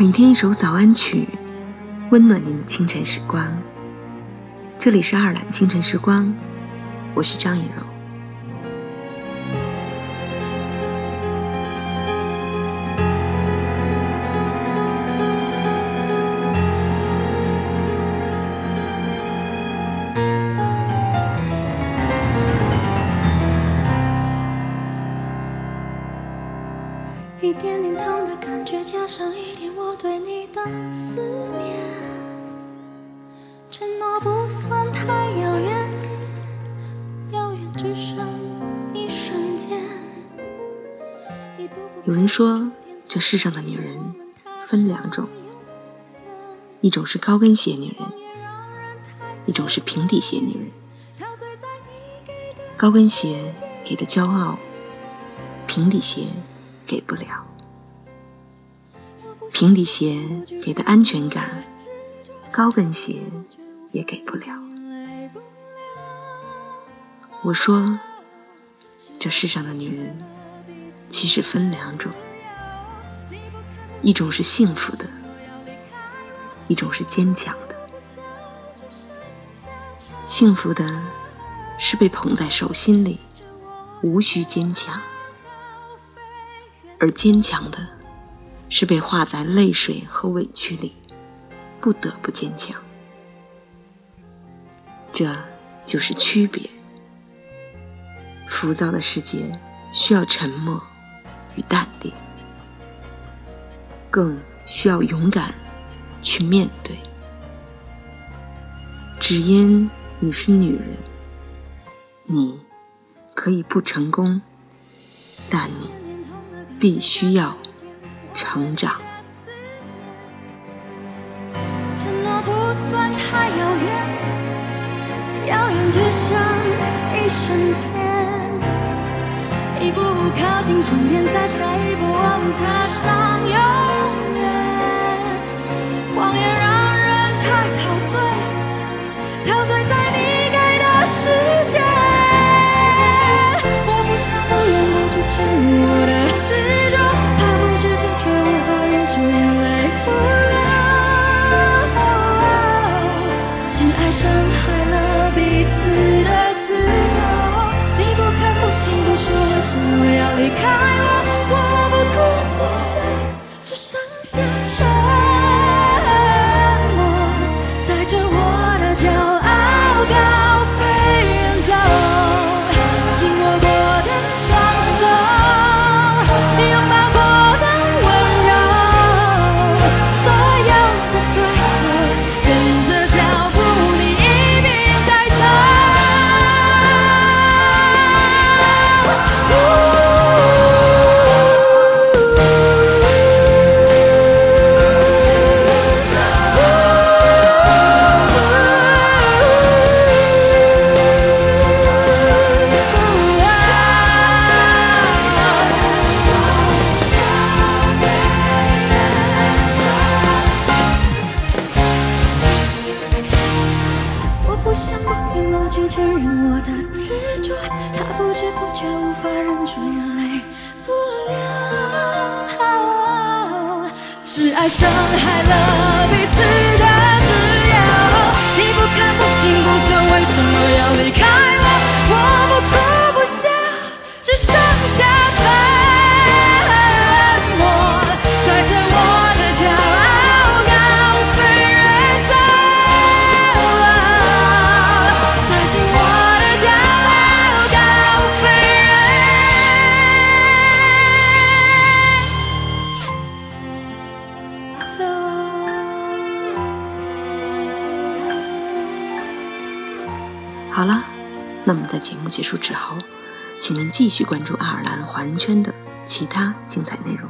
每天一首早安曲，温暖你们清晨时光。这里是爱尔兰清晨时光，我是张以柔。一点点痛的感觉，加上一点我对你的思念，承诺不算太遥远，遥远只剩一瞬间。有人说，这世上的女人分两种，一种是高跟鞋女人，一种是平底鞋女人。高跟鞋给的骄傲，平底鞋。给不了，平底鞋给的安全感，高跟鞋也给不了。我说，这世上的女人其实分两种，一种是幸福的，一种是坚强的。幸福的是被捧在手心里，无需坚强。而坚强的，是被化在泪水和委屈里，不得不坚强。这就是区别。浮躁的世界需要沉默与淡定，更需要勇敢去面对。只因你是女人，你可以不成功，但你。必须要成长。承诺不算太遥远，遥远只剩一瞬间。一步步靠近终点，再下一步我们踏上永不要离开我，我不哭不笑。去承认我的执着，他不知不觉无法忍住眼泪，不流。只爱伤害了彼此的自由，你不看不听不说，为什么要离开我？我不哭不笑，只剩下。好了，那么在节目结束之后，请您继续关注爱尔兰华人圈的其他精彩内容。